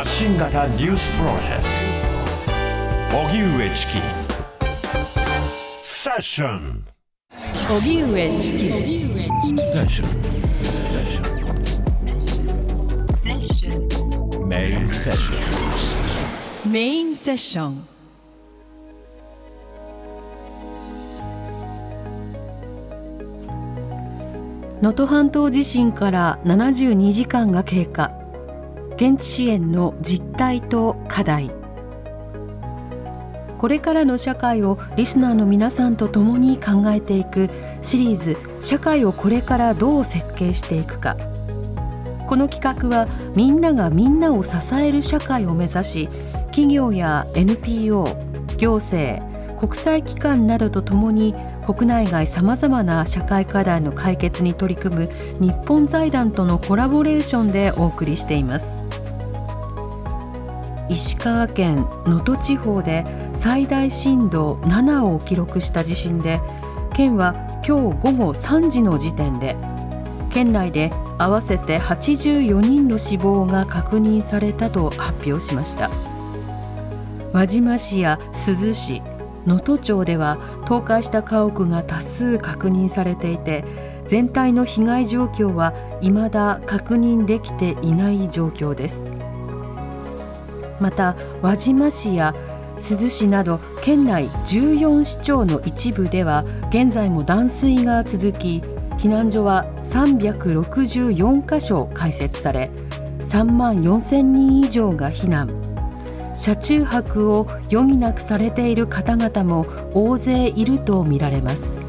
発信型ニュースプロジェクト。荻上チキセッション荻上チキセッションメインセッションメインセッション能登半島地震から72時間が経過現地支援の実態と課題。これからの社会をリスナーの皆さんと共に考えていくシリーズ「社会をこれからどう設計していくか」この企画はみんながみんなを支える社会を目指し企業や NPO 行政国際機関などとともに国内外さまざまな社会課題の解決に取り組む日本財団とのコラボレーションでお送りしています。石川県能登地方で最大震度7を記録した地震で県は今日午後3時の時点で県内で合わせて84人の死亡が確認されたと発表しました。輪島市や珠洲市能登町では倒壊した家屋が多数確認されていて全体の被害状況は未だ確認できていない状況です。また輪島市や珠洲市など県内14市町の一部では現在も断水が続き避難所は364カ所開設され3万4000人以上が避難。車中泊を余儀なくされている方々も大勢いるとみられます。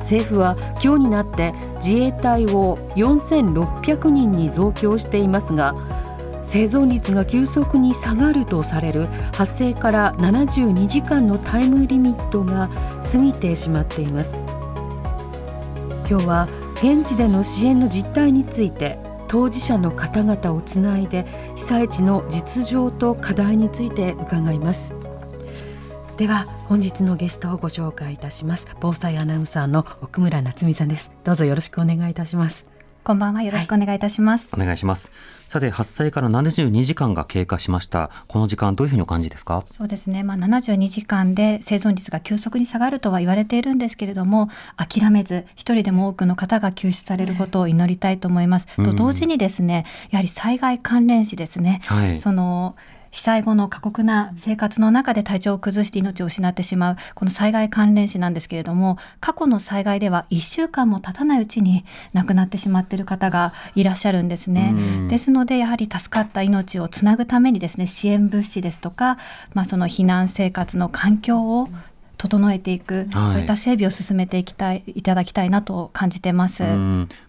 政府は今日になって自衛隊を4600人に増強していますが生存率が急速に下がるとされる発生から72時間のタイムリミットが過ぎてしまっています。今日は現地での支援の実態について当事者の方々をつないで被災地の実情と課題について伺います。では本日のゲストをご紹介いたします。防災アナウンサーの奥村夏美さんです。どうぞよろしくお願いいたします。こんばんは。よろしくお願いいたします、はい、お願いしますさて発災から72時間が経過しました。この時間どういうふうにお感じですか？そうですね。まあ72時間で生存率が急速に下がるとは言われているんですけれども諦めず一人でも多くの方が救出されることを祈りたいと思います、と同時にですねやはり災害関連死ですね、はい、その被災後の過酷な生活の中で体調を崩して命を失ってしまうこの災害関連死なんですけれども過去の災害では1週間も経たないうちに亡くなってしまっている方がいらっしゃるんですね。ですのでやはり助かった命をつなぐためにですね支援物資ですとか、まあ、その避難生活の環境を整えていく、はい、そういった整備を進めていきたいいただきたいなと感じてます。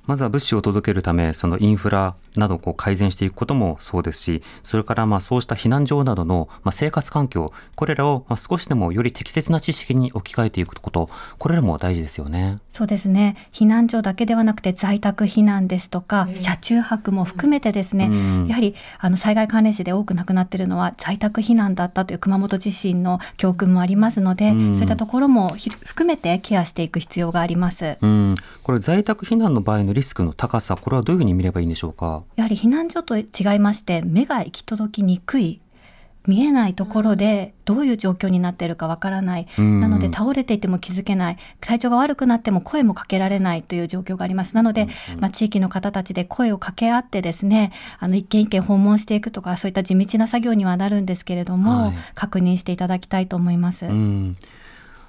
まずは物資を届けるため、そのインフラなどをこう改善していくこともそうですし、それからまあそうした避難所などのまあ生活環境、これらをまあ少しでもより適切な知識に置き換えていくこと、これらも大事ですよね。そうですね。避難所だけではなくて在宅避難ですとか、車中泊も含めてですね、やはりあの災害関連死で多く亡くなっているのは在宅避難だったという熊本地震の教訓もありますので、そういったところも含めてケアしていく必要があります。うん、これ在宅避難の場合のリスクの高さ、これはどういうふうに見ればいいんでしょうか？やはり避難所と違いまして、目が行き届きにくい。見えないところでどういう状況になっているかわからない、なので倒れていても気づけない、体調が悪くなっても声もかけられないという状況があります。なので、まあ、地域の方たちで声を掛け合ってですね、あの一軒一軒訪問していくとか、そういった地道な作業にはなるんですけれども、はい、確認していただきたいと思います。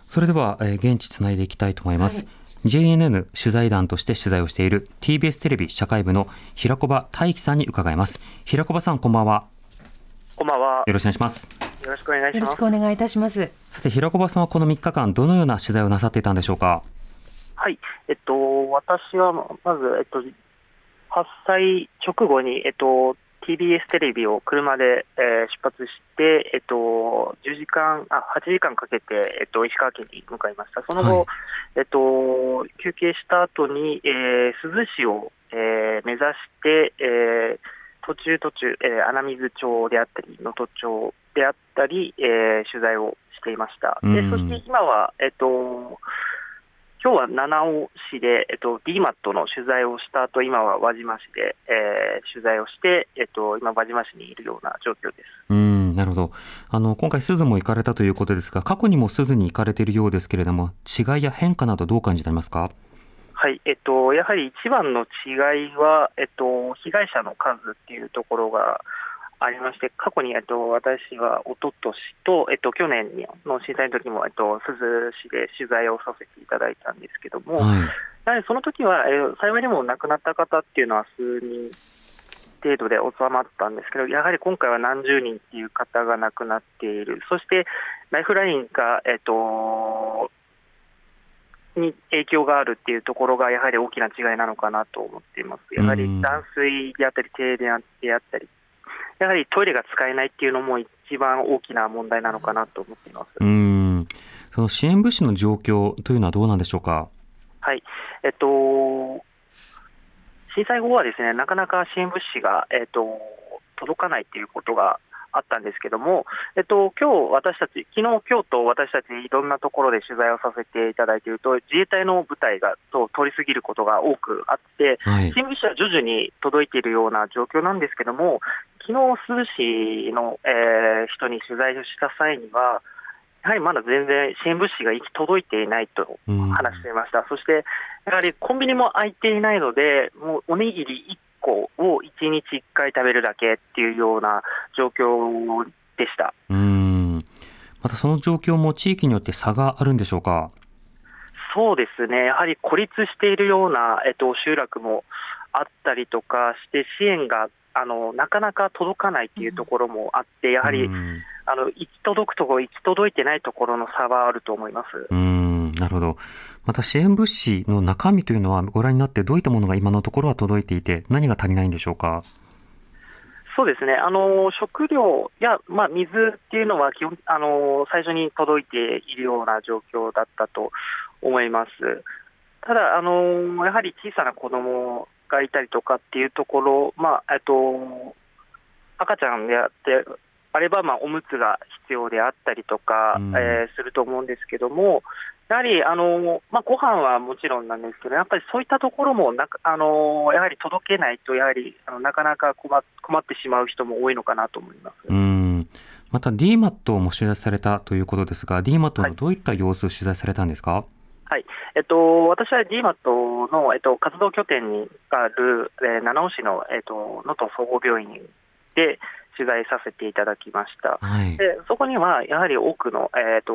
それでは、えー、現地つないでいきたいと思います。はい JNN 取材団として取材をしている TBS テレビ社会部の平小場大樹さんに伺います。平小場さんこんばんは。こんばんは。よろしくお願いします。よろしくお願いします。よろしくお願いいたします。さて平小場さんはこの3日間どのような取材をなさっていたんでしょうか？はい。えっと私はまずえっと発災直後にえっと TBS テレビを車で、えー、出発して、えっと、10時間、あ、8時間かけて、えっと、石川県に向かいました。その後、はい、えっと、休憩した後に、えー、珠洲市を、えー、目指して、えー、途中途中、えー、穴水町であったり、能登町であったり、えー、取材をしていました。で、そして今は、えっと、今日は七尾市で、えっと、DMAT の取材をした後、今は輪島市で、えー、取材をして、えっと、今、輪島市にいるような状況です。うんなるほどあの今回、鈴も行かれたということですが、過去にも鈴に行かれているようですけれども、違いや変化など、どう感じられますか？はい、えっと、やはり一番の違いは、えっと、被害者の数っていうところがありまして、過去に、えっと、私はおととしと、えっと、去年の震災の時も、えっと、珠洲市で取材をさせていただいたんですけども、はい、やはりその時は、えー、幸いにも亡くなった方っていうのは数人程度で収まったんですけど、やはり今回は何十人っていう方が亡くなっている、そしてライフラインが、えっと、に影響があるっていうところが、やはり大きな違いなのかなと思っています。やはり断水であったり、停電であったり、やはりトイレが使えないっていうのも一番大きな問題なのかなと思っています。うん。その支援物資の状況というのはどうなんでしょうか？はい。えっと、震災後はですねなかなか支援物資が、えっと、届かないということがあったんですけども、えっと今日私たち、昨日今日と私たちいろんなところで取材をさせていただいていると、自衛隊の部隊がと通り過ぎることが多くあって、はい、新聞紙は徐々に届いているような状況なんですけども、昨日珠洲市の、えー、人に取材をした際には、やはりまだ全然支援物資が行き届いていないと話していました、そしてやはりコンビニも空いていないので、もうおにぎり1個を1日1回食べるだけっていうような状況でした。うん。またその状況も地域によって差があるんでしょうか？そうですね、やはり孤立しているような、えっと、集落もあったりとかして、支援があのなかなか届かないっていうところもあって、やはり、あの行き届くところ、行き届いてないところの差はあると思います。うんなるほど。また支援物資の中身というのは、ご覧になって、どういったものが今のところは届いていて、何が足りないんでしょうか？そうですね、あの食料や、まあ、水っていうのは基本あの、最初に届いているような状況だったと思います。ただ、あのやはり小さな子供がいたりとかっていうところ、まあえっと、赤ちゃんであってあれば、まあ、おむつが必要であったりとか、うん、えー、すると思うんですけども、やはりあの、まあ、ご飯はもちろんなんですけど、やっぱりそういったところもなあのやはり届けないと、やはりあのなかなか困困ってしまう人も多いのかなと思います。うん。また DMAT も取材されたということですが、DMAT のどういった様子を取材されたんですか？はい。はいえっと、私は DMAT の、えっと、活動拠点にある、えー、七尾市の能登、えっと、総合病院で取材させていただきました、はい、でそこにはやはり多くの、えっと、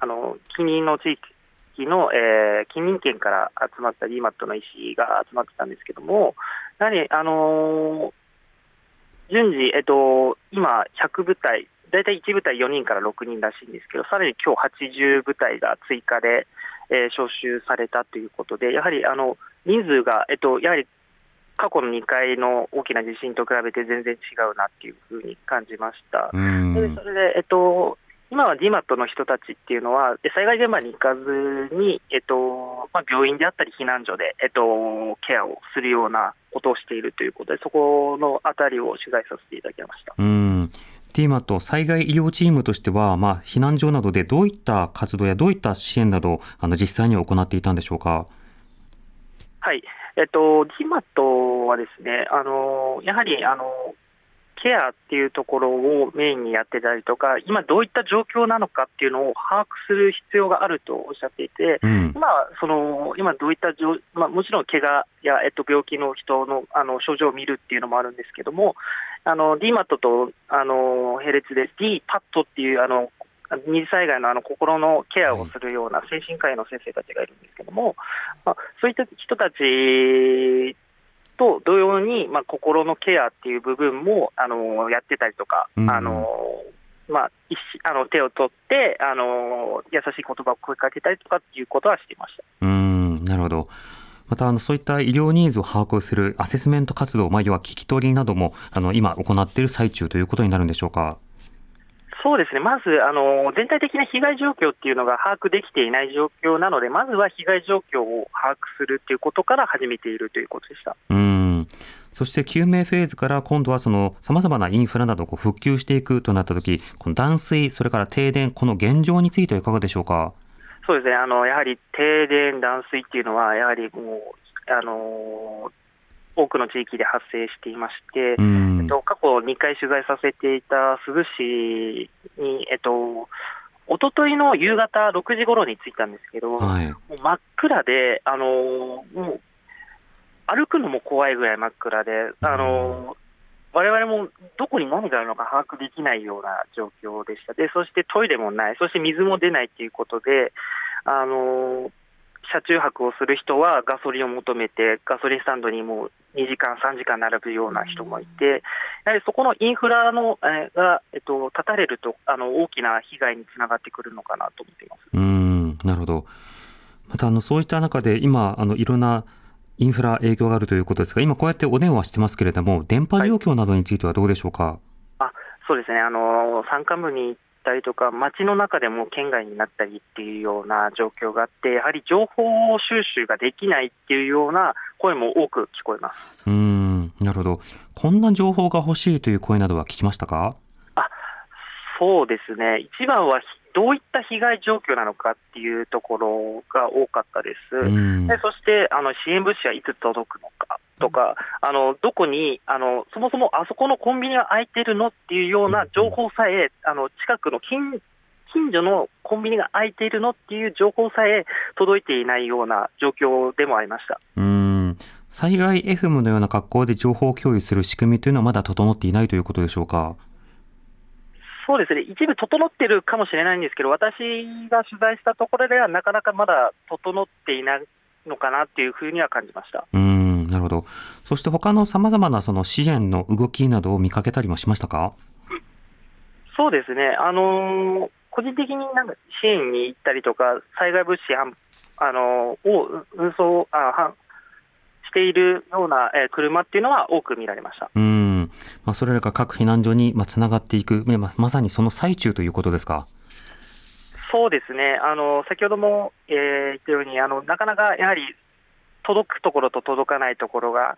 あの近隣の地域の、えー、近隣県から集まった DMAT の医師が集まってたんですけども、やはり、あのー、順次、えっと、今、100部隊、大体1部隊4人から6人らしいんですけど、さらに今日80部隊が追加で、えー、招集されたということで、やはりあの人数が、えっと、やはり過去の2回の大きな地震と比べて全然違うなっていうふうに感じました。でそれで、えっと、今は DMAT の人たちっていうのは、災害現場に行かずに、えっとまあ、病院であったり避難所で、えっと、ケアをするようなことをしているということで、そこのあたりを取材させていただきました。うんテーマと災害医療チームとしては、まあ、避難所などでどういった活動やどういった支援など、あの実際に行っていたんでしょうか？はい、えっと、ジマットはですね、あのやはりあのケアっていうところをメインにやってたりとか、今どういった状況なのかっていうのを把握する必要があるとおっしゃっていて、うん、今その今どういったまあ、もちろん怪我や、えっと、病気の人のあの症状を見るっていうのもあるんですけども、あの DMAT とあの並列で DPAT っていうあの二次災害のあの心のケアをするような精神科医の先生たちがいるんですけども、まあ、そういった人たちと同様に、まあ、心のケアっていう部分もあのやってたりとか、うん、あのまあ、あの手を取ってあの優しい言葉を声かけたりとかっていうことはしていましたうんなるほど。またあのそういった医療ニーズを把握するアセスメント活動、まあ、要は聞き取りなどもあの今行っている最中ということになるんでしょうか？そうですね、まずあの全体的な被害状況っていうのが把握できていない状況なので、まずは被害状況を把握するということから始めているということでした。うん。そして救命フェーズから今度はさまざまなインフラなどを復旧していくとなったとき、この断水、それから停電、この現状についてはいかがでしょうか？そうですね、あのやはり停電、断水っていうのは、やはりもう、あの多くの地域で発生していまして、うんえっと、過去2回取材させていた珠洲市に、えっと、一昨日の夕方6時頃に着いたんですけど、はい。もう真っ暗で、あのもう歩くのも怖いぐらい真っ暗で、あの我々もどこに何があるのか把握できないような状況でした。で、そしてトイレもない、そして水も出ないということで、あの車中泊をする人はガソリンを求めて、ガソリンスタンドにもう2時間、3時間並ぶような人もいて、やはりそこのインフラの、えーが、えっと、断たれるとあの大きな被害につながってくるのかなと思っています。うん、なるほど。また、あの、そういった中で、今、あの、いろんなインフラ影響があるということですが、今こうやってお電話してますけれども、電波状況などについてはどうでしょうか？そうですね、あの山間部に行ったりとか、街の中でも県外になったりっていうような状況があって、やはり情報収集ができないっていうような声も多く聞こえます。うん、なるほど。こんな情報が欲しいという声などは聞きましたか？そうですね、一番はひどういった被害状況なのかっていうところが多かったです。うんでそしてあの支援物資はいつ届くのかとか、あのどこにあの、そもそもあそこのコンビニが開いてるのっていうような情報さえ、あの近くの近近所のコンビニが開いているのっていう情報さえ届いていないような状況でもありました。うん。災害 FM のような格好で情報共有する仕組みというのはまだ整っていないということでしょうか？そうですね、一部整ってるかもしれないんですけど、私が取材したところでは、なかなかまだ整っていないのかなっていうふうには感じました。うん、なるほど。そして他の様々なその支援の動きなどを見かけたりもしましたか？そうですね、あのー個人的になんか支援に行ったりとか、災害物資あのーを運送あしているような、えー車っていうのは多く見られました。うん。まあ、それらが各避難所にまあつながっていく、まあまさにその最中ということですか？そうですね、あの先ほども、えー言ったようにあの、なかなかやはり届くところと届かないところが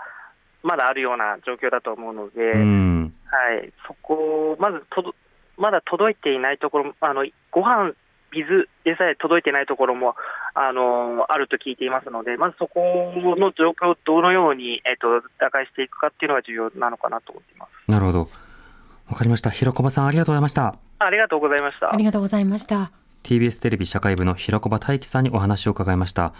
まだあるような状況だと思うので、うん。はい、そこ、まずとどまだ届いていないところ、あのご飯水でさえ届いていないところもあのあると聞いていますので、まずそこの状況をどのように、えっと打開していくかっていうのが重要なのかなと思っています。なるほど。わかりました。ひろこばさんありがとうございました。ありがとうございましたあ。りがとうございました。TBS テレビ社会部の平子場大樹さんにお話を伺いました。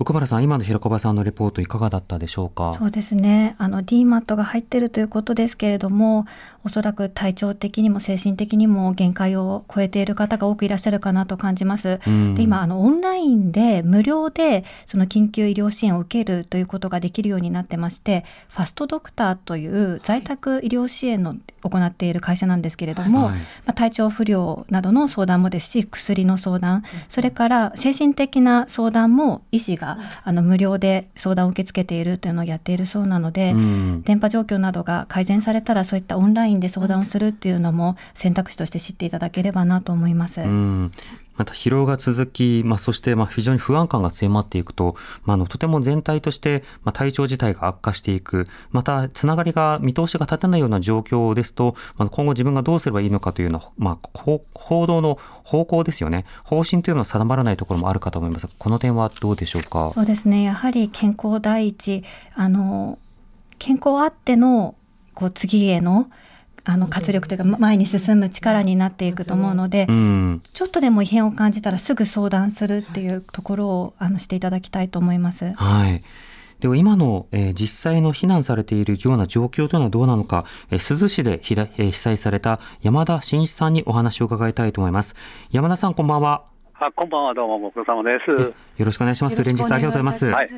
奥村さん、今の平子場さんのレポートいかがだったでしょうか？そうですね。あの DMAT が入っているということですけれども、おそらく体調的にも精神的にも限界を超えている方が多くいらっしゃるかなと感じます。うんで今あのオンラインで無料でその緊急医療支援を受けるということができるようになってまして、ファストドクターという在宅医療支援の行っている会社なんですけれども、はいまあ、体調不良などの相談もですし薬の相談、それから精神的な相談も医師があの無料で相談を受け付けているというのをやっているそうなので、うん電波状況などが改善されたらそういったオンラインで相談をするっていうのも選択肢として知っていただければなと思います。うんまた疲労が続き、まあ、そしてまあ非常に不安感が強まっていくと、まあ、のとても全体としてまあ体調自体が悪化していく、またつながりが見通しが立てないような状況ですと、まあ、今後自分がどうすればいいのかというような、まあ、こう行動の方向ですよね、方針というのは定まらないところもあるかと思いますが、この点はどうでしょうか？そうですね。やはり健康第一。あの健康あってのこう次へのあの活力というか前に進む力になっていくと思うので、うんちょっとでも異変を感じたらすぐ相談するっていうところをあのしていただきたいと思います。はい。では今の、えー実際の避難されているような状況というのはどうなのか、えー珠洲市でひら、えー被災された山田真一さんにお話を伺いたいと思います。山田さんこんばんは。あ、こんばんは、どうも、ご苦労様です。よろしくお願いします。連日ありがとうございます。はい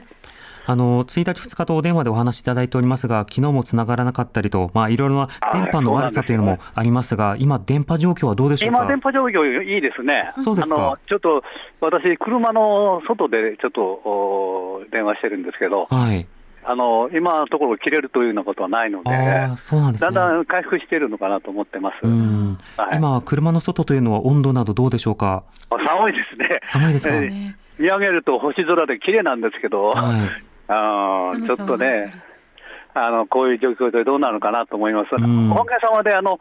あの、1日2日とお電話でお話しいただいておりますが、昨日もつながらなかったりと、まあ、いろいろな電波の悪さというのもありますが、今、電波状況はどうでしょうか？今、電波状況いいですね。そうですか？ちょっと、私、車の外でちょっとお電話してるんですけど、はい。あの、今のところ切れるというようなことはないので、そうなんですね。だんだん回復しているのかなと思ってます。うん。はい今、車の外というのは温度などどうでしょうか？あ寒いですね。寒いです見上げると星空で綺麗なんですけど、はい。あーちょっとね、あのこういう状況でどうなるのかなと思います。うん。おかげさまであの、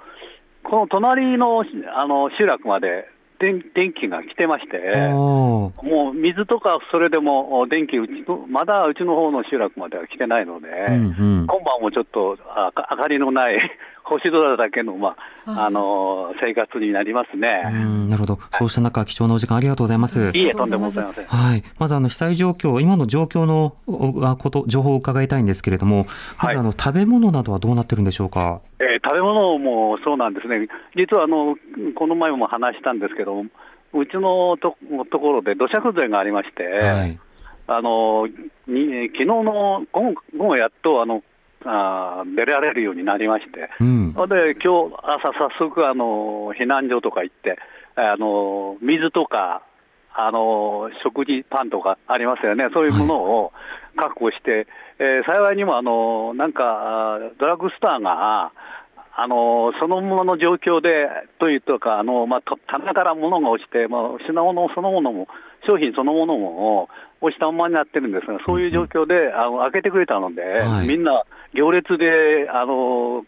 この隣のあの集落まで電電気が来てまして、もう水とかそれでも電気うちの、まだうちの方の集落までは来てないので、うんうん。今晩もちょっとあ明かりのない星空だけの、まあ、あの生活になりますうね。んなるほど。そうした中、貴重なお時間ありがとうございます。いいえ、とんでもございません。はい。まずあの被災状況、今の状況のこと、情報を伺いたいんですけれども、まはいずあの食べ物などはどうなってるんでしょうか？えー食べ物もそうなんですね、実はあのこの前も話したんですけど、うちのとところで土砂崩れがありまして、はい。あのに昨日の午後午後やっとあのあー出られるようになりまして、うん。で今日朝、早速あの避難所とか行って、あの水とかあの食事、パンとかありますよね、そういうものを確保して、えー幸いにもあのなんかドラッグストアが、あのそのものの状況でというとか、あのまあ、と棚から物が落ちて、まあ、品物そのものも、商品そのものも落ちたままになってるんですが、そういう状況で、あの開けてくれたので、はい。みんな行列で、あのね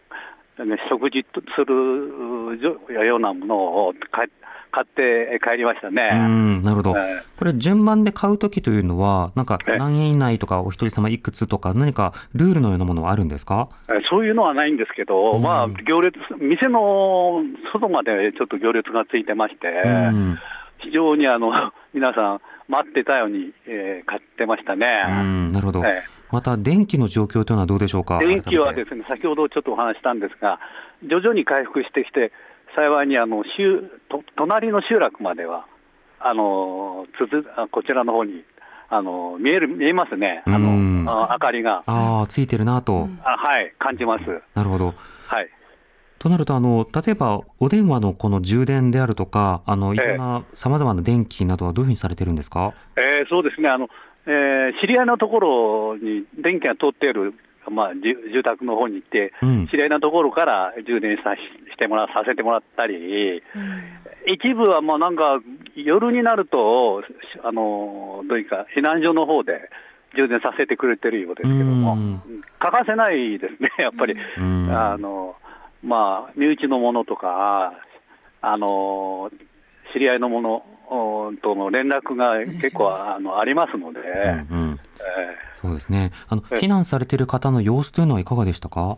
食事するようなものを買買って帰りましたうね。ん、なるほど。えこれ順番で買うときというのは、なんかえ何円以内とかお一人様いくつとか何かルールのようなものはあるんですか？えそういうのはないんですけど、うんまあ、行列、店の外までちょっと行列がついてまして、うん。非常にあの皆さん、待ってたように、えー買ってましたね。うん、なるほど。えまた電気の状況というのはどうでしょうか？電気はですね、先ほどちょっとお話ししたんですが、徐々に回復してきて、幸いにあの集と隣の集落までは、あのつづあこちらの方にあの見える見えますね、あうんのあ明かりが、ああ、ついてるなと。あはい、感じます。なるほど。はいとなると、あの、例えば、お電話のこの充電であるとか、あの、いろんな様々な電気などはどういうふうにされてるんですか？えーそうですね。あの、えー知り合いのところに電気が通っている、まあ、じ住宅の方に行って、うん。知り合いのところから充電さししてもらさせてもらったり、一部はもうなんか、夜になると、しあのどういうか、避難所の方で充電させてくれてるようですけども、うん。欠かせないですね、やっぱり。うん。あのまあ、身内のものとか、あの知り合いのものおとの連絡が結構あのありますので、うんうん。えそうですね。あの、え避難されている方の様子というのはいかがでしたか？ー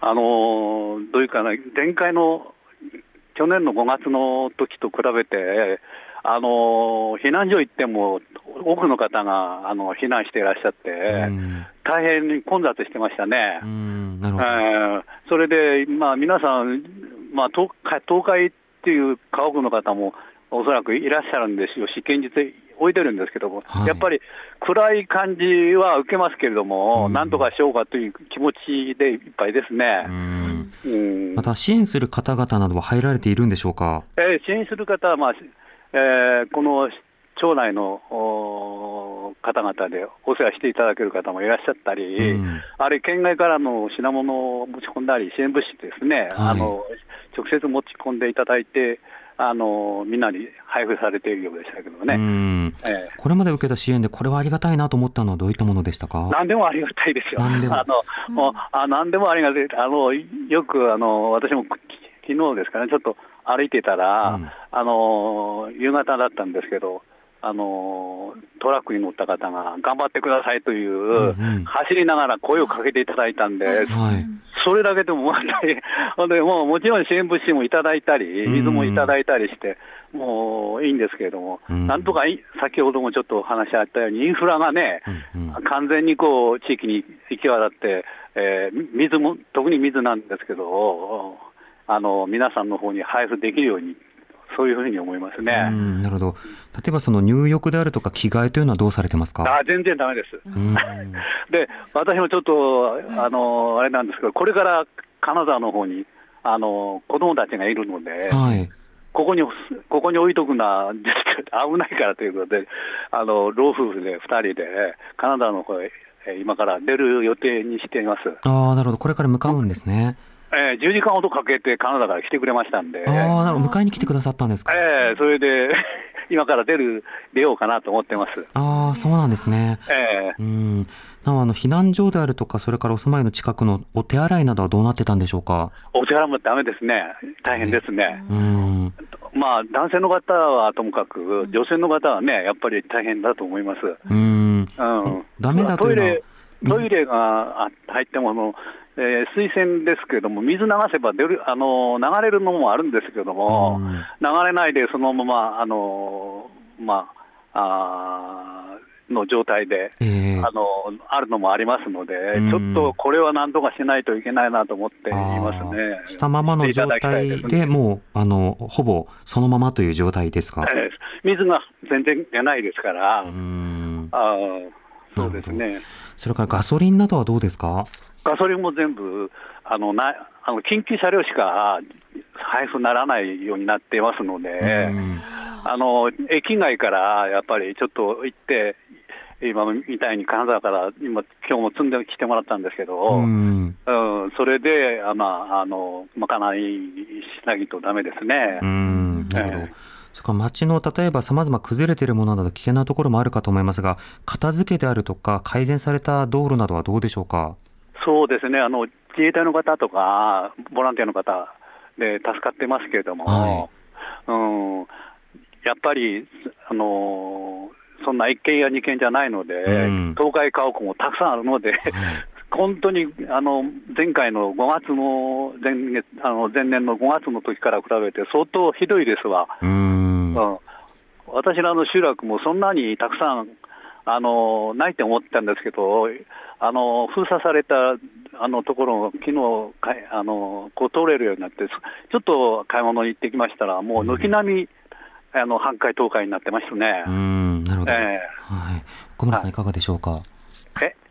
あのどういうかな、前回の去年の5月の時と比べて、あの避難所行っても、多くの方があの避難していらっしゃって、うん。大変に混雑してましたね。うん、なるえほど。ーそれで、まあ、皆さん、まあ、東海東海っていう家屋の方もおそらくいらっしゃるんですよ。し、現実で置いてるんですけども、はい。やっぱり暗い感じは受けますけれども、うん。なんとかしようかという気持ちでいっぱいですうね。ん。うん。また、支援する方々などは入られているんでしょうか？えー支援する方は、まあえーこの町内のお方々でお世話していただける方もいらっしゃったり、うん。あれ、県外からの品物を持ち込んだり、支援物資ですね、はい。あの直接持ち込んでいただいて、あのみんなに配布されているようでしたけどうね、ん。えこれまで受けた支援で、これはありがたいなと思ったのはどういったものでしたか？え何でもありがたいですよ、何でも。あのもうあ何でもありがたい、あのよくあの私もき昨日ですかね、ちょっと歩いてたら、うん。あの夕方だったんですけど、あのトラックに乗った方が頑張ってくださいという、うんうん。走りながら声をかけていただいたんで、はい。それだけでも問題、ほんでもうもちろん支援物資もいただいたり、うん。水もいただいたりして、もういいんですけれども、うん。なんとかい先ほどもちょっとお話あったように、インフラがね、うんうん。完全にこう地域に行き渡って、えー水も、特に水なんですけど、あの皆さんの方に配布できるように、そういうふうに思いますね。うんなるほど。例えばその入浴であるとか着替えというのはどうされてますか？あ全然ダメです。うん で、私もちょっと、あの、あれなんですけど、これから金沢の方に、あの、子供たちがいるので、はい。ここに、ここに置いとくな、危ないからということで、あの、老夫婦で2人で、金沢の方へ、えー今から出る予定にしています。ああ、なるほど。これから向かうんですね。えー10時間ほどかけて金沢から来てくれましたんで、ああ、なるほど。迎えに来てくださったんですか？えーそれで、今から出る、出ようかなと思ってます。ああ、そうなんですね。ええうん。なお、あの、避難所であるとか、それからお住まいの近くのお手洗いなどはどうなってたんでしょうか？お手洗いもダメですね。大変ですね。うん。まあ、男性の方はともかく、女性の方はね、やっぱり大変だと思います。うん。うん。ダメだというのはトイレ、トイレがあ入ってもあの、えー水洗ですけれども、水流せば出るあの流れるのもあるんですけども、うん。流れないでそのまま、あのまあ、あーの状態で、ええ。あのあるのもありますので、うん。ちょっとこれは何とかしないといけないなと思っていますね。したままの状態でもう、あの、ほぼそのままという状態ですかえー水が全然出ないですから、うん。あーそうですね。それからガソリンなどはどうですか？ガソリンも全部、あのなあの緊急車両しか配布ならないようになっていますので、うんあの駅外からやっぱりちょっと行って、今みたいに金沢から今、今日も積んできてもらったんですけど、ううんん。それで、あまあ、あのまかないしないとダメですね。うん。なるほどええ。それから街の例えば様々崩れているものなど危険なところもあるかと思いますが、片付けであるとか改善された道路などはどうでしょうか？そうですね。あの、自衛隊の方とか、ボランティアの方で助かってますけれども、はうん、やっぱり、あのそんな1軒や2軒じゃないので、うん。倒壊家屋もたくさんあるので、本当にあの前回の5月の前月あの前年の5月の時から比べて、相当ひどいですわ。うん。うん私らの集落もそんなにたくさんあのないと思ってたんですけど、あの封鎖されたあのところを昨日かいあのこう通れるようになって、そちょっと買い物に行ってきましたら、もう軒並み、あの半壊、倒壊になってましたね。うん。なるほど。えはい。小村さんいかがでしょうか？ええ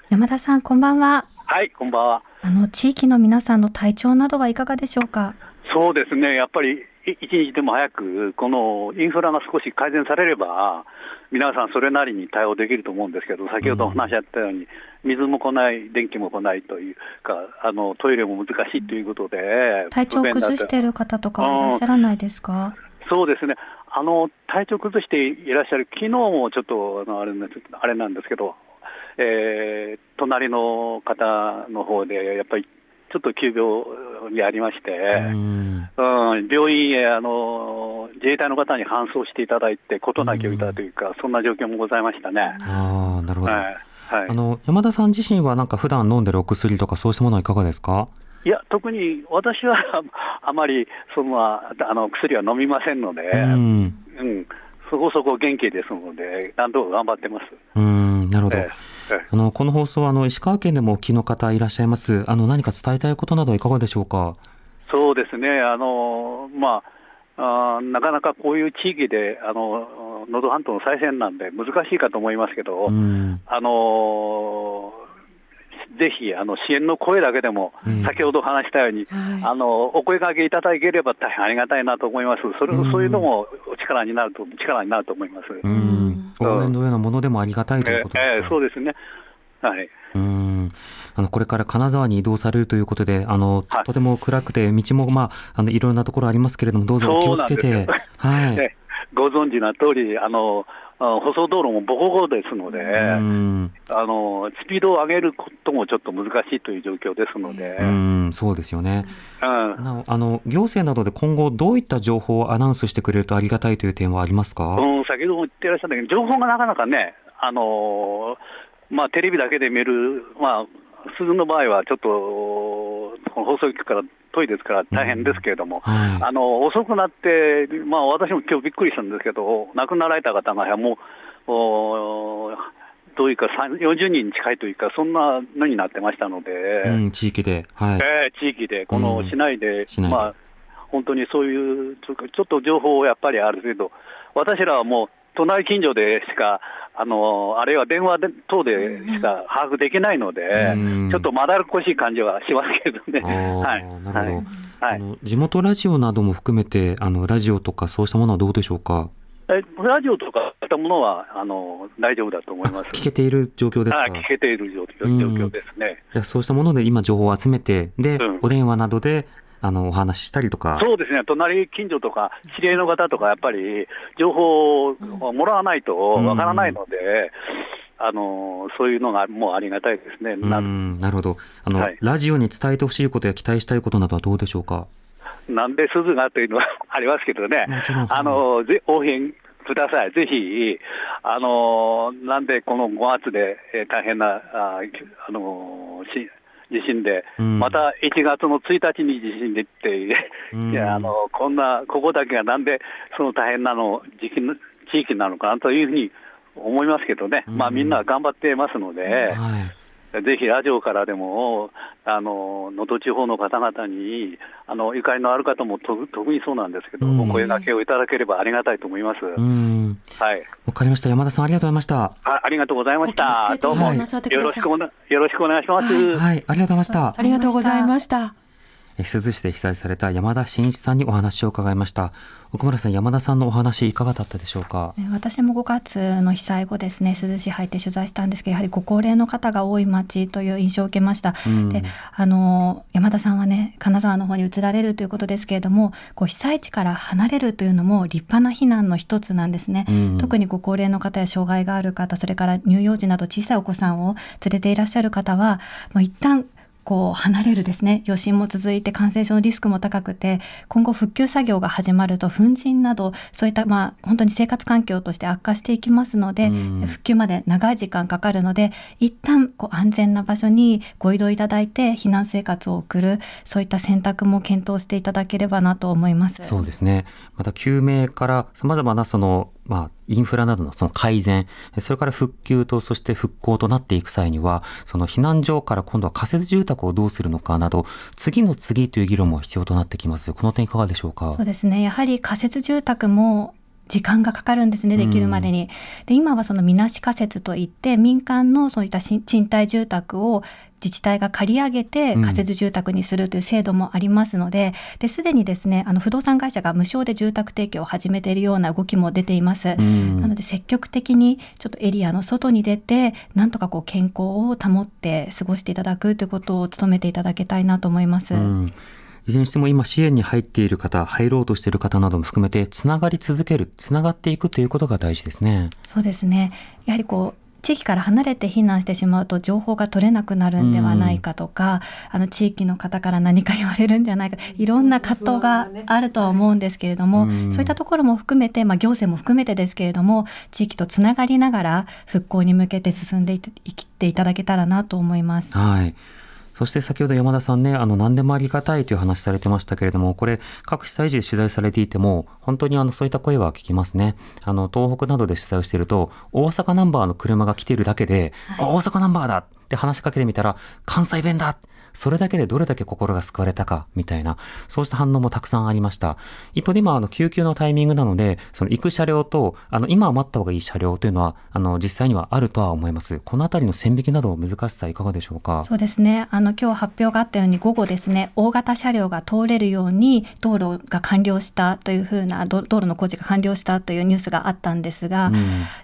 山田さんこんばんは。はい、こんばんは。あの地域の皆さんの体調などはいかがでしょうか？そうですね、やっぱりい一日でも早く、このインフラが少し改善されれば、皆さんそれなりに対応できると思うんですけど、先ほどお話あったように、水も来ない、電気も来ないというか、あのトイレも難しいということで、体調を崩している方とかはいらっしゃらないですか？そうですね、あの体調崩していらっしゃる、昨日もちょっとあのあれなんですけど、えー隣の方の方で、やっぱりちょっと急病にありまして。うん。うん、病院へあの自衛隊の方に搬送していただいて、事なきをいたというか、そんな状況もございましたね。ああ、なるほど。はいはいあの、山田さん自身はなんか普段飲んでるお薬とかそうしたものはいかがですか？いや、特に私は あまりそのあの薬は飲みませんので、ううんん。そこそこ元気ですので、なんとか頑張ってます。うん。なるほど。えええあの、この放送は、あの、石川県でもお聞きの方いらっしゃいます。あの、何か伝えたいことなどはいかがでしょうか？そうですね、あのまああーなかなかこういう地域で、あの能登半島の最先なんで、難しいかと思いますけど、うん。あのぜひあの支援の声だけでも、うん先ほど話したように、あのお声掛けいただければ大変ありがたいなと思います、それうんそういうのも力になると力になると思います。うん。応援のようなものでもありがたいということですええか。そうですね。はい。うん。あの、これから金沢に移動されるということで、あの、はいとても暗くて、道も、まあ、あの、いろんなところありますけれども、どうぞお気をつけて。はい。えご存知の通り、あのあ舗装道路もボコボコですので、うん。あのスピードを上げることもちょっと難しいという状況ですので、うん、そうですよね。うんあの、行政などで今後どういった情報をアナウンスしてくれるとありがたいという点はありますか？うん、先ほども言ってらっしゃったけど、情報がなかなかね、あのまあ、テレビだけで見る、まあ、普通の場合はちょっと、この放送局から遠いですから大変ですけれども、はい。あの遅くなって、まあ、私も今日びっくりしたんですけど、亡くなられた方がもう、おどういうか、3 40人近いというか、そんなのになってましたので、うん、地域で。はい。えー地域で、このうん市内で、市内でまあ、本当にそういう、ちょちょっと情報をやっぱりある程度、私らはもう、隣近所でしか、あのあるいは電話で等でしか把握できないので、うん。ちょっとまだらっこしい感じはしますけどね。はい、なるほど。はい。あの地元ラジオなども含めて、あの、ラジオとかそうしたものはどうでしょうか？えラジオとかそういったものはあの大丈夫だと思います。聞けている状況ですか？はい聞けている状況ですね。そうしたもので今情報を集めて、で、うん。お電話などで、ああの、お話ししたりとか。そうですね、隣近所とか、知り合いの方とか、やっぱり情報をもらわないとわからないので、あのそういうのがもうありがたいですね。なるほど。あの、はい。ラジオに伝えてほしいことや期待したいことなどはどうでしょうか？なんで鈴がというのはありますけどね。あのぜ応援ください、ぜひ、あのなんでこの5月で、えー大変なああのし地震で、うん。また1月の1日に地震でって、うん。いやあのこんな、ここだけがなんでその大変なの時期の地域なのかなというふうに思いますけどね、うん。まあ、みんな頑張ってますので。はいぜひラジオからでも、あの能登地方の方々に、あのゆかりのある方もと特にそうなんですけど、うんお声掛けをいただければありがたいと思います。うんはい、わかりました山田さんありがとうございました。あありがとうございました。どうも、よろしくおなよろしくお願いします。はいありがとうございました。ありがとうございました。え珠洲市で被災された山田真一さんにお話を伺いました。奥村さん山田さんのお話いかがだったでしょうか？ね私も5月の被災後ですね珠洲市入って取材したんですけどやはりご高齢の方が多い町という印象を受けました。うんであの山田さんはね金沢の方に移られるということですけれどもこう被災地から離れるというのも立派な避難の一つなんですね。うん特にご高齢の方や障害がある方それから乳幼児など小さいお子さんを連れていらっしゃる方はもう一旦こう離れるですね余震も続いて感染症のリスクも高くて今後復旧作業が始まると粉塵などそういったまあ本当に生活環境として悪化していきますので、うん復旧まで長い時間かかるので一旦こう安全な場所にご移動いただいて避難生活を送るそういった選択も検討していただければなと思います。そうですね。また救命から様々なその、まあ、インフラなどのその改善、それから復旧とそして復興となっていく際には、その避難所から今度は仮設住宅をどうするのかなど、次の次という議論も必要となってきます。この点いかがでしょうか？そう。ですね。やはり仮設住宅も時間がかかるんですね、できるまでに。で、今はそのみなし仮設といって、民間のそういったし賃貸住宅を自治体が借り上げてうん仮設住宅にするという制度もありますので、で、すでにですね、あの不動産会社が無償で住宅提供を始めているような動きも出ています。うんなので積極的にちょっとエリアの外に出て、なんとかこう健康を保って過ごしていただくということを努めていただきたいなと思います。うんいずれにしても今支援に入っている方、入ろうとしている方なども含めて、つながり続ける、つながっていくということが大事ですね。そうですね。やはりこう地域から離れて避難してしまうと情報が取れなくなるんではないかとか、あの地域の方から何か言われるんじゃないか、いろんな葛藤があるとは思うんですけれども、うんそういったところも含めて、まあ行政も含めてですけれども、地域とつながりながら復興に向けて進んでいっていっていただけたらなと思います。はい。そして先ほど山田さんね、あの、何でもありがたいという話されてましたけれども、これ、各被災地で取材されていても、本当にあの、そういった声は聞きますね。あの、東北などで取材をしていると、大阪ナンバーの車が来ているだけで、あ、大阪ナンバーだって話しかけてみたら、関西弁だそれだけでどれだけ心が救われたか、みたいな、そうした反応もたくさんありました。一方で今、あの、救急のタイミングなので、その行く車両と、あの、今は待った方がいい車両というのは、あの、実際にはあるとは思います。このあたりの線引きなど難しさいかがでしょうか？そうですね。あの今日発表があったように午後ですね、大型車両が通れるように道路が完了したというふうなど道路の工事が完了したというニュースがあったんですが、うん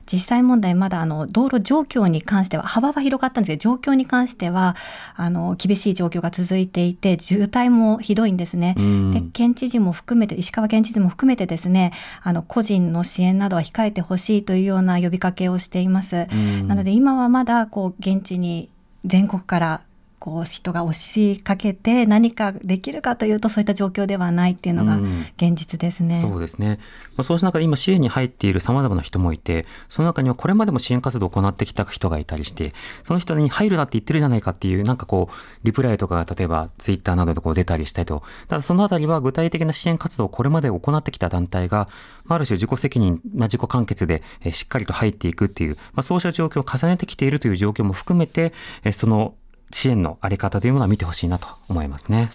実際問題まだあの道路状況に関しては幅は広がったんですけど状況に関してはあの厳しい状況が続いていて渋滞もひどいんですね。うんで県知事も含めて石川県知事も含めてですねあの個人の支援などは控えてほしいというような呼びかけをしています。うんなので今はまだこう現地に全国からこう人が押しかけて何かできるかというとそういった状況ではないっていうのがうん現実ですね。そうですね。まあ、そうした中で今支援に入っている様々な人もいて、その中にはこれまでも支援活動を行ってきた人がいたりして、その人に入るなって言ってるじゃないかっていう、なんかこう、リプライとかが例えばツイッターなどでこう出たりしたりと、ただそのあたりは具体的な支援活動をこれまで行ってきた団体が、まあある種自己責任、まあ、自己完結でえーしっかりと入っていくっていう、まあ、そうした状況を重ねてきているという状況も含めて、えーその支援のあり方というものは見てほしいなと思いますね。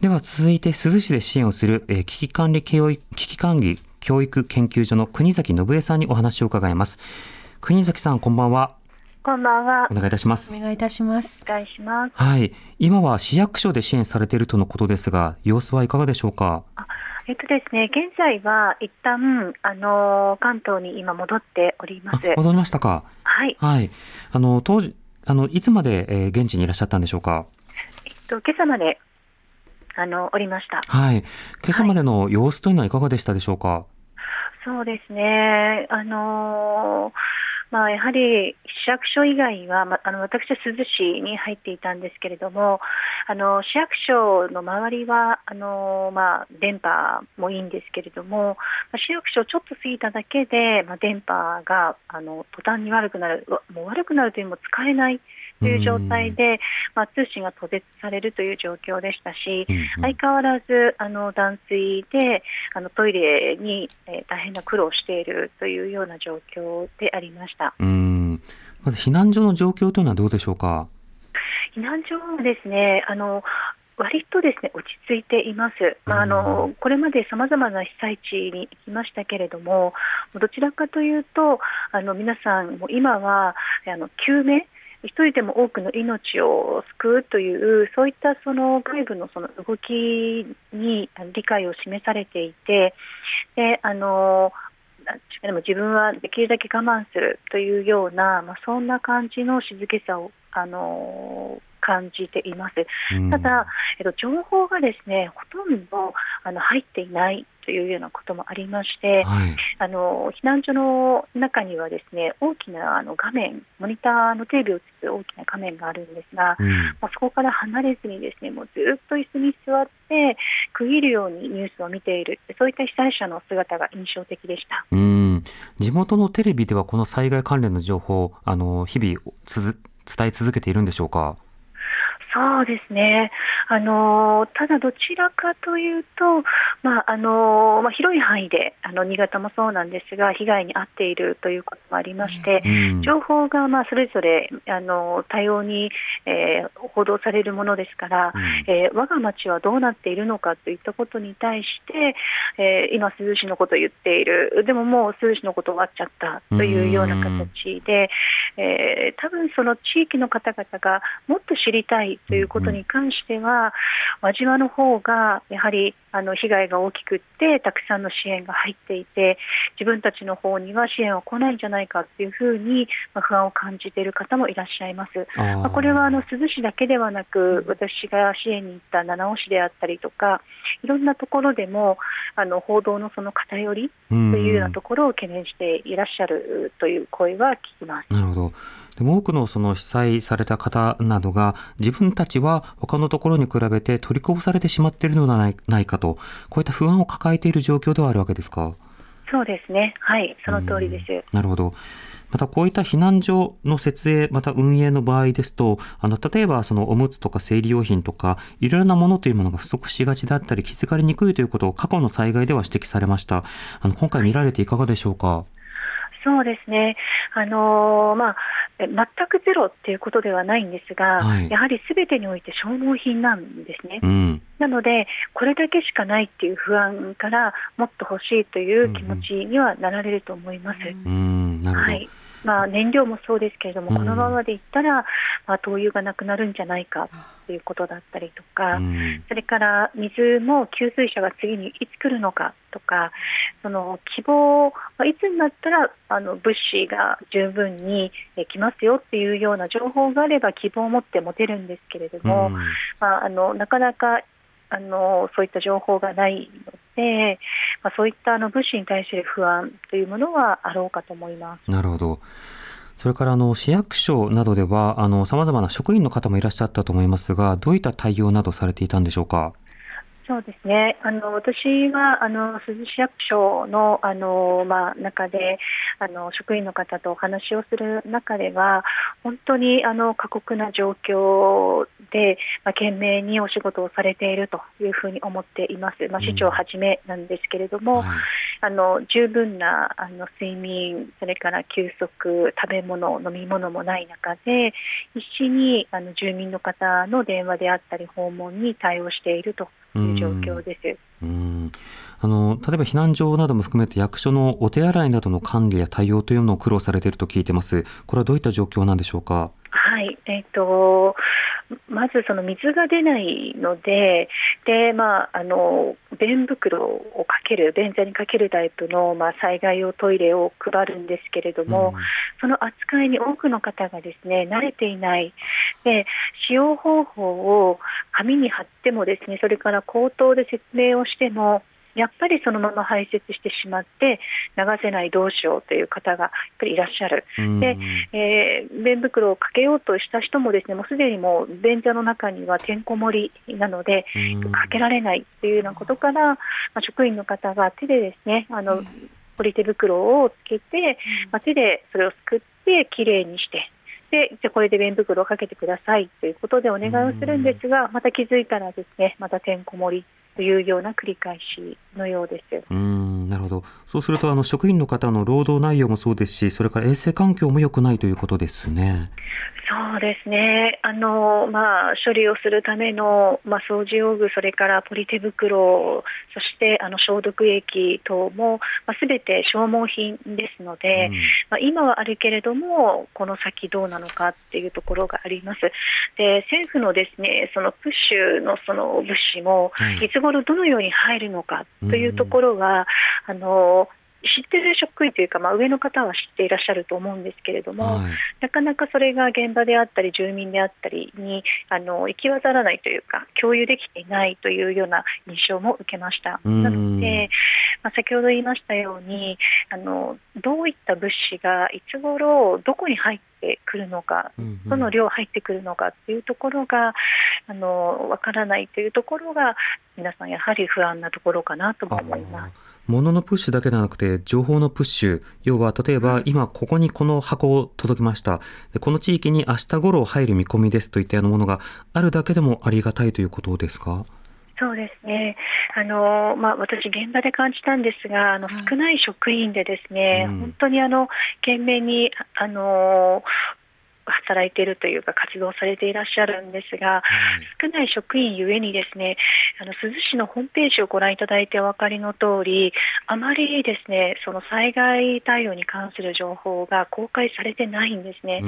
では続いて珠洲市で支援をする、えー危機管理教育危機管理教育研究所の国崎信江さんにお話を伺います。国崎さんこんばんは。こんばんはお。願いいたします。お願いいたします。お願いします。はい。今は市役所で支援されているとのことですが、様子はいかがでしょうか？えっとですね、現在は一旦、あの、関東に今戻っております。あ戻りましたか。はい。はい。あの当時あのいつまで、えー現地にいらっしゃったんでしょうか？えっと、今朝まで、あのおりました。はい。今朝までの様子というのはいかがでしたでしょうか？そうですね。あのーまあ、やはり市役所以外は、まあの私は珠洲市に入っていたんですけれども、あの市役所の周りはあの、まあ、電波もいいんですけれども、まあ市役所ちょっと過ぎただけで、まあ、電波があの途端に悪くなる、もう悪くなるというよりも使えないという状態で、まあ、通信が途絶されるという状況でしたし、うんうん相変わらずあの断水であのトイレに、えー大変な苦労をしているというような状況でありました。うん。まず避難所の状況というのはどうでしょうか？避難所はですね、あの割とですね落ち着いています。まあ、あのこれまでさまざまな被災地に行きましたけれども、どちらかというと、あの皆さんも今はあの救命一人でも多くの命を救うというそういったその外部のその動きに理解を示されていて、であのでも自分はできるだけ我慢するというような、まあ、そんな感じの静けさをあの感じています。うんただ、えっと、情報がですねほとんどあの入っていないというようなこともありまして、はい。あの避難所の中にはですね大きなあの画面、モニターのテレビを映す大きな画面があるんですが、うん。まあ、そこから離れずにですねもうずっと椅子に座って区切るようにニュースを見ているそういった被災者の姿が印象的でした。うん。地元のテレビではこの災害関連の情報、あの、日々伝え続けているんでしょうか？そうですね。あのただどちらかというと、まああのまあ、広い範囲であの新潟もそうなんですが被害に遭っているということもありまして、うん。情報がまあそれぞれあの多様に、えー報道されるものですから、うんえー我が町はどうなっているのかといったことに対して、えー今、珠洲市のことを言っている、でももう珠洲市のこと終わっちゃったというような形で、えー多分その地域の方々がもっと知りたいということに関しては、輪島の方がやはりあの被害が大きくって、たくさんの支援が入っていて、自分たちの方には支援は来ないんじゃないかというふうに、まあ不安を感じている方もいらっしゃいます。まあこれはあの珠洲市だけではなく、私が支援に行った七尾市であったりとか、いろんなところでもあの報道のその偏りというようなところを懸念していらっしゃるという声は聞きます。なるほど。でも多くのその被災された方などが自分たちは他のところに比べて取りこぼされてしまっているのではないないかと、こういった不安を抱えている状況ではあるわけですか？そうですね。はい、その通りです。なるほど。またこういった避難所の設営、また運営の場合ですと、あの、例えばそのおむつとか生理用品とか、いろいろなものというものが不足しがちだったり、気づかれにくいということを過去の災害では指摘されました。あの、今回見られていかがでしょうか？そうですね。あのーまあ、え全くゼロっていうことではないんですが、はいやはりすべてにおいて消耗品なんですね。うん。なので、これだけしかないっていう不安からもっと欲しいという気持ちにはなられると思います。うん、なるほど。はいまあ、燃料もそうですけれども、うん。このままでいったら、まあ、灯油がなくなるんじゃないかということだったりとか、うん。それから水も給水車が次にいつ来るのかとか、その希望、まあいつになったらあの物資が十分にえ来ますよっていうような情報があれば希望を持って持てるんですけれども、うん。まあ、あのなかなかあのそういった情報がないので、まあ、そういったあの物資に対する不安というものはあろうかと思います。なるほど。それからあの市役所などではさまざまな職員の方もいらっしゃったと思いますが、どういった対応などされていたんでしょうか？そうですね。あの私はあの珠洲市役所のあのまあ中であの職員の方とお話をする中では本当にあの過酷な状況でまあ懸命にお仕事をされているというふうに思っています。まあ市長はじめなんですけれども、はいあの十分なあの睡眠、それから休息、食べ物、飲み物もない中で、必死にあの住民の方の電話であったり、訪問に対応しているという状況です。うんあの例えば避難所なども含めて役所のお手洗いなどの管理や対応というのを苦労されていると聞いてます。これはどういった状況なんでしょうか？はい、えっ、と、まずその水が出ないので、で、まあ、あの、便袋をかける、便座にかけるタイプの、まあ、災害用トイレを配るんですけれども、その扱いに多くの方がですね、慣れていない。で使用方法を紙に貼ってもですねそれから口頭で説明をしてもやっぱりそのまま排泄してしまって流せないどうしようという方がやっぱりいらっしゃる、でえー、便袋をかけようとした人もですねもうすでにもう便座の中にはてんこ盛りなのでかけられないというようなことから、まあ、職員の方が手でですねあの、ポリ手袋をつけて、まあ、手でそれをすくってきれいにしてで、じゃこれで便袋をかけてくださいということでお願いをするんですが、また気づいたらですね、またてんこ盛りというような繰り返しのようです。うんなるほど。そうするとあの職員の方の労働内容もそうですし、それから衛生環境も良くないということですね。そうですね、あのまあ、処理をするための、まあ、掃除用具、それからポリ手袋、そしてあの消毒液等も、まあ、全て消耗品ですので、うん、まあ、今はあるけれども、この先どうなのかっていうところがあります。で政府のですねそのプッシュのその物資も、い。つ頃どのように入るのかというところは、うん、あの知ってる職員というか、まあ、上の方は知っていらっしゃると思うんですけれども、はい、なかなかそれが現場であったり住民であったりにあの行き渡らないというか共有できていないというような印象も受けました。なので、まあ、先ほど言いましたようにあのどういった物資がいつ頃どこに入ってくるのか、どの量入ってくるのかっていうところがあの分からないというところが皆さんやはり不安なところかなと思います。物のプッシュだけではなくて、情報のプッシュ。要は、例えば、今ここにこの箱を届けました。でこの地域に明日頃入る見込みですといったようなものがあるだけでもありがたいということですか？そうですね。あのまあ、私、現場で感じたんですが、あの少ない職員でですね、うん、本当にあの懸命にあの働いているというか活動されていらっしゃるんですが、少ない職員ゆえにですねあの珠洲市のホームページをご覧いただいてお分かりの通りあまりですねその災害対応に関する情報が公開されてないんですね。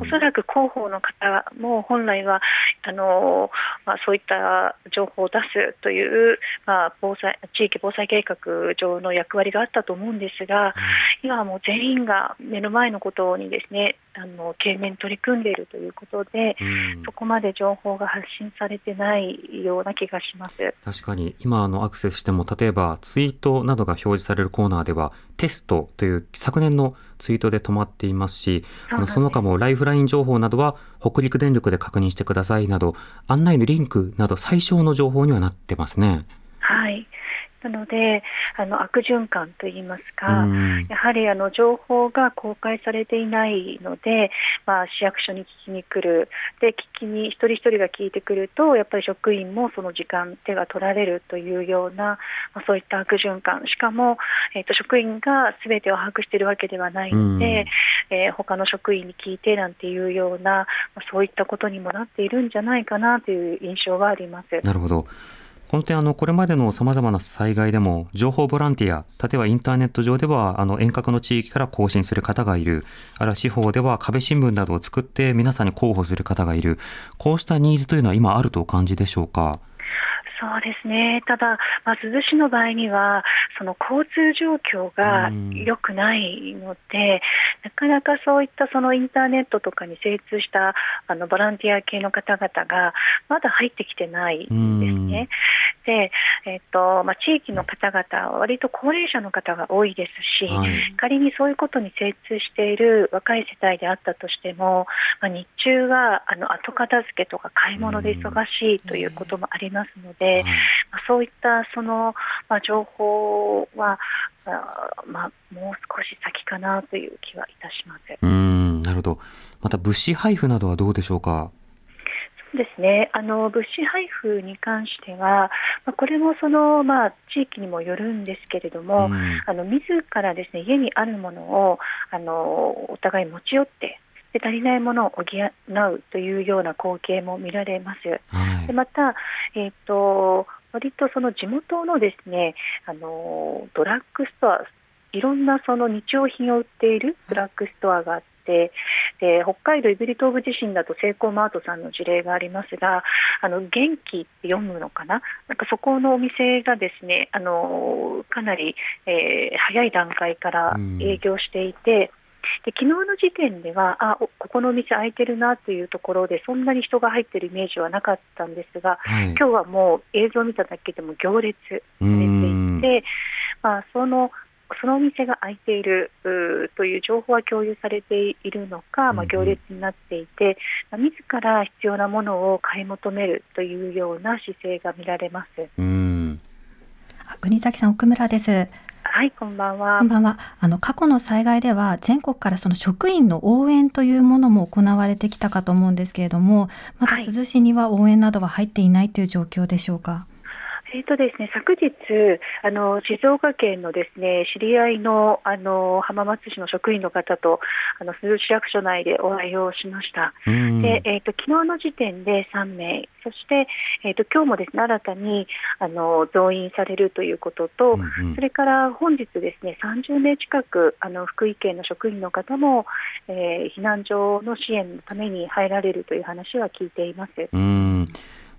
おそらく広報の方も本来はあの、まあ、そういった情報を出すという、まあ、防災地域防災計画上の役割があったと思うんですが、今はもう全員が目の前のことにですねあの懸命に取り組んでいるということで、うん、そこまで情報が発信されてないような気がします。確かに今あのアクセスしても例えばツイートなどが表示されるコーナーではテストという昨年のツイートで止まっていますしあのその他もライフライン情報などは北陸電力で確認してくださいなど案内のリンクなど最小の情報にはなってますね。はいなので、あの悪循環といいますか、やはりあの情報が公開されていないので、まあ、市役所に聞きに来る、で聞きに一人一人が聞いてくると、やっぱり職員もその時間、手が取られるというような、まあ、そういった悪循環、しかも、えーと、職員がすべてを把握しているわけではないので、えー、他の職員に聞いてなんていうような、まあ、そういったことにもなっているんじゃないかなという印象はあります。なるほどこの点、あの、これまでの様々な災害でも、情報ボランティア、例えばインターネット上では、あの、遠隔の地域から更新する方がいる、あるいは地方では壁新聞などを作って皆さんに広報する方がいる、こうしたニーズというのは今あるとお感じでしょうか？そうですね、ただ、まあ、珠洲市の場合には、その交通状況が良くないので、なかなかそういったそのインターネットとかに精通したあのボランティア系の方々がまだ入ってきてないんですね。で、えっとまあ、地域の方々は割と高齢者の方が多いですし、はい、仮にそういうことに精通している若い世帯であったとしても、まあ、日中はあの後片付けとか買い物で忙しいということもありますので、まあ、そういったその、まあ、情報は、まあ、もう少し先かなという気はいたしますうんなるほど。また物資配布などはどうでしょうか？ですね、あの物資配布に関しては、まあ、これもその、まあ、地域にもよるんですけれども、うん、あの自らですね家にあるものをあのお互い持ち寄ってで足りないものを補うというような光景も見られます。はい、でまた、えーと、割とその地元のですねあのドラッグストアいろんなその日用品を売っているドラッグストアがあって、で北海道胆振東部地震だとセイコーマートさんの事例がありますが、あの元気って読むのかな、なんかそこのお店がですね、あのかなり、えー、早い段階から営業していて、で昨日の時点ではあここのお店開いてるなというところでそんなに人が入ってるイメージはなかったんですが、はい、今日はもう映像を見ただけでも行列されていて、まあ、そのそのお店が開いているという情報は共有されているのか、まあ、行列になっていて、まあ、自ら必要なものを買い求めるというような姿勢が見られます。うん国崎さん奥村です。はい、こんばんは。こんばんは。あの過去の災害では全国からその職員の応援というものも行われてきたかと思うんですけれども、まだ珠洲市には応援などは入っていないという状況でしょうか？えーとですね、昨日あの、静岡県のですね知り合いのあの浜松市の職員の方とあの珠洲市役所内でお会いをしました。でえーと、昨日の時点で3名、そして、えーと、今日もですね新たにあの増員されるということと、うんうん、それから本日ですね30名近くあの福井県の職員の方も、えー、避難所の支援のために入られるという話は聞いています。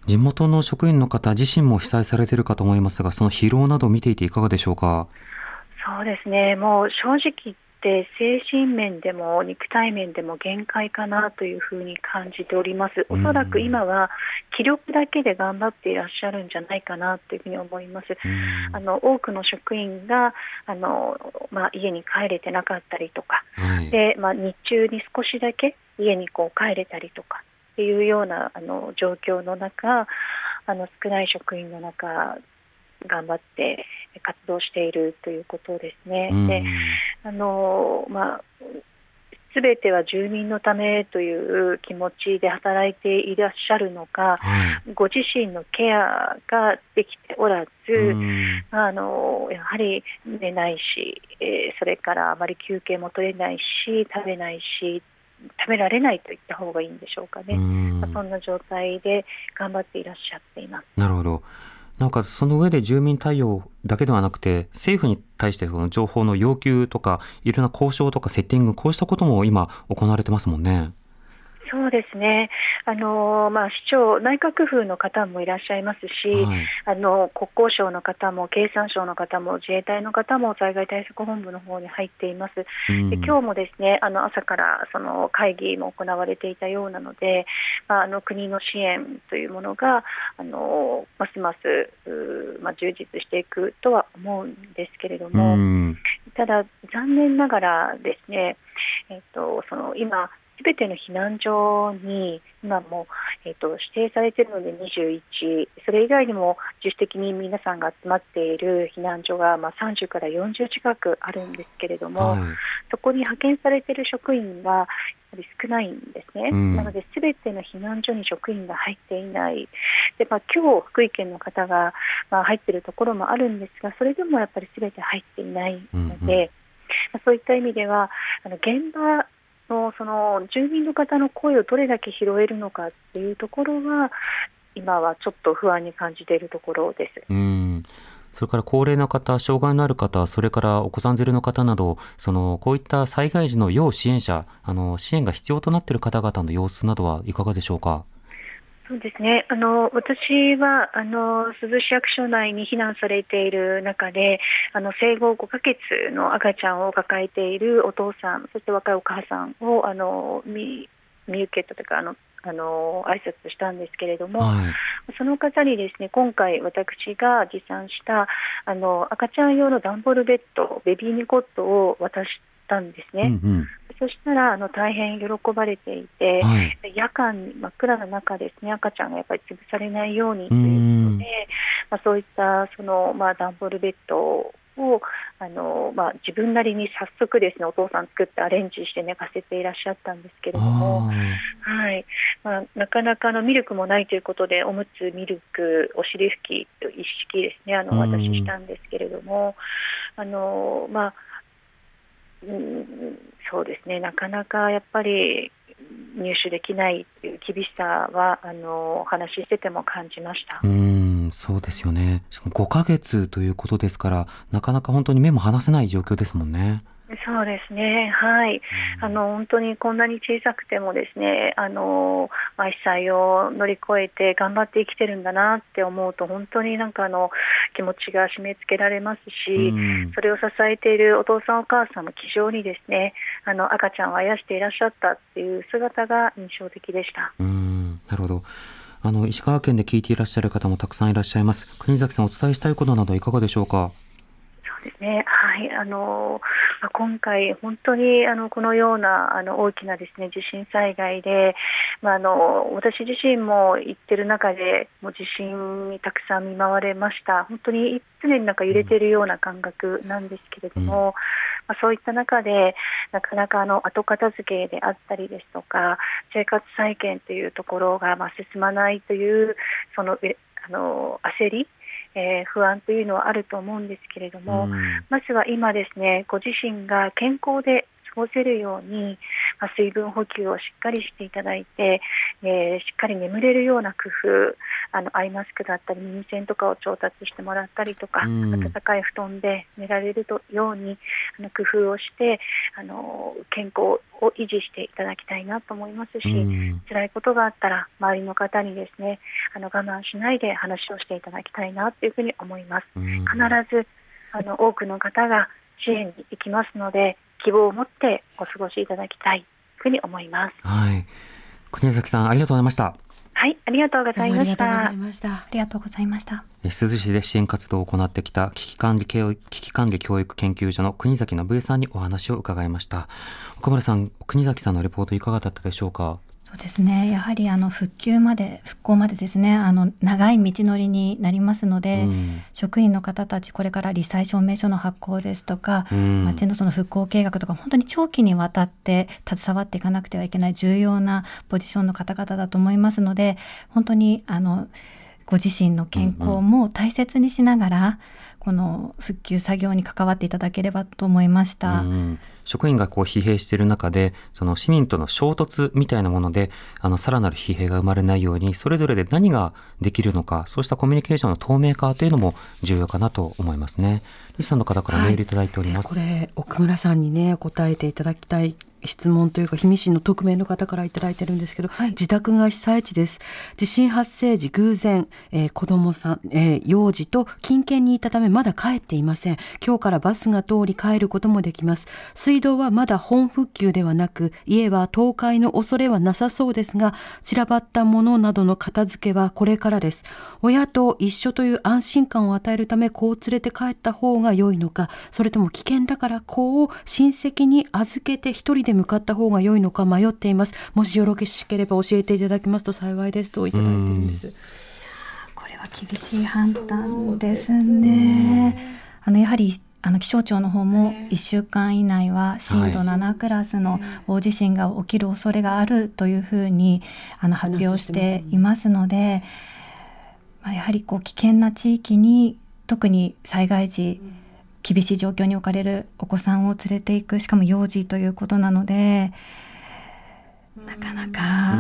うん地元の職員の方自身も被災されているかと思いますが、その疲労などを見ていていかがでしょうか？そうですね、もう正直言って精神面でも肉体面でも限界かなというふうに感じております。おそらく今は気力だけで頑張っていらっしゃるんじゃないかなというふうに思います。あの多くの職員があのまあ、家に帰れてなかったりとか、はい、でまあ、日中に少しだけ家にこう帰れたりとかっていうようなあの状況の中あの少ない職員の中頑張って活動しているということですね。であのまあべては住民のためという気持ちで働いていらっしゃるのか、はい、ご自身のケアができておらず、あのやはり寝ないし、えー、それからあまり休憩も取れないし、食べないし食べられないといった方がいいんでしょうかね、まあ、そんな状態で頑張っていらっしゃっています。なるほどなんかその上で住民対応だけではなくて政府に対してその情報の要求とかいろんな交渉とかセッティングこうしたことも今行われてますもんね。そうですね、あのまあ、市長、内閣府の方もいらっしゃいますし、はい、あの国交省の方も経産省の方も自衛隊の方も災害対策本部の方に入っています、うん、で今日もですねあの朝からその会議も行われていたようなので、まあ、あの国の支援というものがあのますます、まあ、充実していくとは思うんですけれども、うん、ただ、残念ながらですね、えっと、その今、すべての避難所に今も、えーと、指定されているので21、それ以外にも自主的に皆さんが集まっている避難所が、まあ、30から40近くあるんですけれども、はい、そこに派遣されている職員がやはり少ないんですね、うん、なので、すべての避難所に職員が入っていない、でまあ今日福井県の方が、まあ、入っているところもあるんですが、それでもやっぱりすべて入っていないので、うんうん。そういった意味では、あの現場のその住民の方の声をどれだけ拾えるのかっていうところは今はちょっと不安に感じているところです。うんそれから高齢の方、障害のある方、それからお子さん連れの方など、そのこういった災害時の要支援者、あの支援が必要となっている方々の様子などはいかがでしょうか？そうですね。あの私はあの珠洲市役所内に避難されている中で、あの生後5ヶ月の赤ちゃんを抱えているお父さん、そして若いお母さんをあの見見受けたというかあのあの挨拶したんですけれども、はい、その方にですね今回私が持参したあの赤ちゃん用の段ボールベッドベビーニコットを渡したんですね。うんうんそしたらあの大変喜ばれていて、はい、夜間、真っ暗な中ですね赤ちゃんがやっぱり潰されないようにということで、まあ、そういったその、まあ、段ボールベッドをあの、まあ、自分なりに早速ですねお父さん作ってアレンジして寝かせていらっしゃったんですけれども、はい。まあ、なかなかのミルクもないということでおむつ、ミルク、お尻拭きと一式ですねあの渡ししたんですけれども。あのまあうん、そうですね、なかなかやっぱり入手できないという厳しさはあのお話ししてても感じましたうんそうですよね、しかも5ヶ月ということですから、なかなか本当に目も離せない状況ですもんね。そそうですね、はい、あの本当にこんなに小さくてもですね、あのまあ、被災を乗り越えて頑張って生きてるんだなって思うと本当になんかあの気持ちが締め付けられますし、それを支えているお父さんお母さんも気丈にですね、あの赤ちゃんをあやしていらっしゃったっていう姿が印象的でした。うんなるほど。あの石川県で聞いていらっしゃる方もたくさんいらっしゃいます。国崎さんお伝えしたいことなどいかがでしょうか？ですね。はい。あの、今回、本当にあのこのようなあの大きなですね地震災害で、まあ、あの私自身も行ってる中で、もう地震にたくさん見舞われました。本当に常になんか揺れているような感覚なんですけれども、うん、まあ、そういった中で、なかなかあの後片付けであったりですとか、生活再建というところがまあ進まないという、そのあの焦り、えー、不安というのはあると思うんですけれども、うん、まずは今ですね、ご自身が健康で過ごせるように、まあ、水分補給をしっかりしていただいて、えー、しっかり眠れるような工夫、あのアイマスクだったり耳栓とかを調達してもらったりとか、うん、暖かい布団で寝られるとようにあの工夫をしてあの健康を維持していただきたいなと思いますし、うん、辛いことがあったら周りの方にですねあの我慢しないで話をしていただきたいなというふうに思います。うん、必ずあの多くの方が支援に行きますので希望を持ってお過ごしいただきたいというふうに思います。はい。国崎さんありがとうございました。はい、ありがとうございました。ありがとうございました。珠洲市で支援活動を行ってきた危機管理教育危機管理教育研究所の国崎信江さんにお話を伺いました。岡村さん、国崎さんのレポートいかがだったでしょうか？そうですね。やはりあの復旧まで復興までですね。あの長い道のりになりますので、うん、職員の方たちこれから罹災証明書の発行ですとか、うん、町のその復興計画とか本当に長期にわたって携わっていかなくてはいけない重要なポジションの方々だと思いますので本当にあのご自身の健康も大切にしながら、この復旧作業に関わっていただければと思いました。うん職員がこう疲弊している中で、その市民との衝突みたいなもので、あの、さらなる疲弊が生まれないように、それぞれで何ができるのか、そうしたコミュニケーションの透明化というのも重要かなと思いますね。リスさんの方からメールいただいております。はい、これ、奥村さんにね、答えていただきたい質問というか氷見市の匿名の方から頂いてるんですけど、はい、自宅が被災地です地震発生時偶然、えー、子供さん、えー、幼児と近県にいたためまだ帰っていません。今日からバスが通り帰ることもできます。水道はまだ本復旧ではなく家は倒壊の恐れはなさそうですが散らばったものなどの片付けはこれからです。親と一緒という安心感を与えるため子を連れて帰った方が良いのかそれとも危険だから子を親戚に預けて一人で向かった方が良いのか迷っています。もしよろしければ教えていただきますと幸いです。といただいてるんです。は厳しい判断ですね。あのやはりあの気象庁の方も1週間以内は震度7クラスの大地震が起きる恐れがあるというふうにあの発表していますので、まあ、やはりこう危険な地域に特に災害時、厳しい状況に置かれるお子さんを連れていくしかも幼児ということなのでなかなか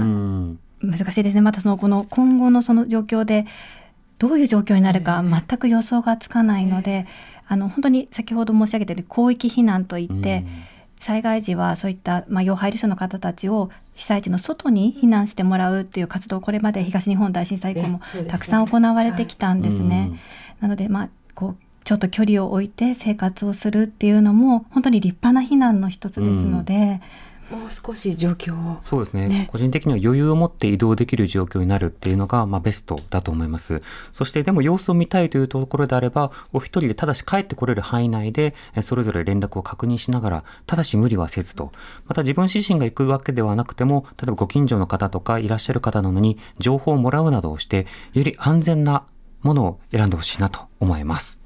難しいですね。またそのこの今後のその状況でどういう状況になるか全く予想がつかないので、あの本当に先ほど申し上げたように広域避難といって、災害時はそういった、まあ、要配慮者の方たちを被災地の外に避難してもらうっていう活動これまで東日本大震災以降もたくさん行われてきたんですね。なので、まあ、こうちょっと距離を置いて生活をするっていうのも本当に立派な避難の一つですので、うん、もう少し状況を。そうですね、ね、個人的には余裕を持って移動できる状況になるっていうのが、まあ、ベストだと思います。そしてでも様子を見たいというところであればお一人でただし帰ってこれる範囲内でそれぞれ連絡を確認しながらただし無理はせずと。また自分自身が行くわけではなくても例えばご近所の方とかいらっしゃる方なのに情報をもらうなどをしてより安全なものを選んでほしいなと思います。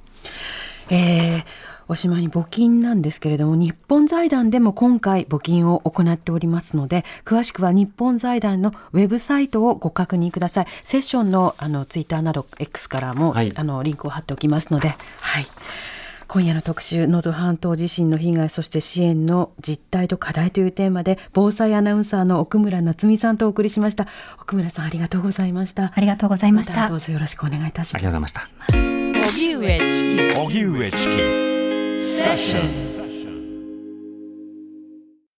えー、おしまいに募金なんですけれども、日本財団でも今回募金を行っておりますので、詳しくは日本財団のウェブサイトをご確認ください。セッションのあのツイッターなど X からも、はい、あのリンクを貼っておきますので、はい。今夜の特集、能登半島地震の被害、そして支援の実態と課題というテーマで、防災アナウンサーの奥村夏美さんとお送りしました。奥村さん、ありがとうございました。ありがとうございました。ま、どうぞよろしくお願いいたします。ありがとうございました。荻上チキ荻上チキセッション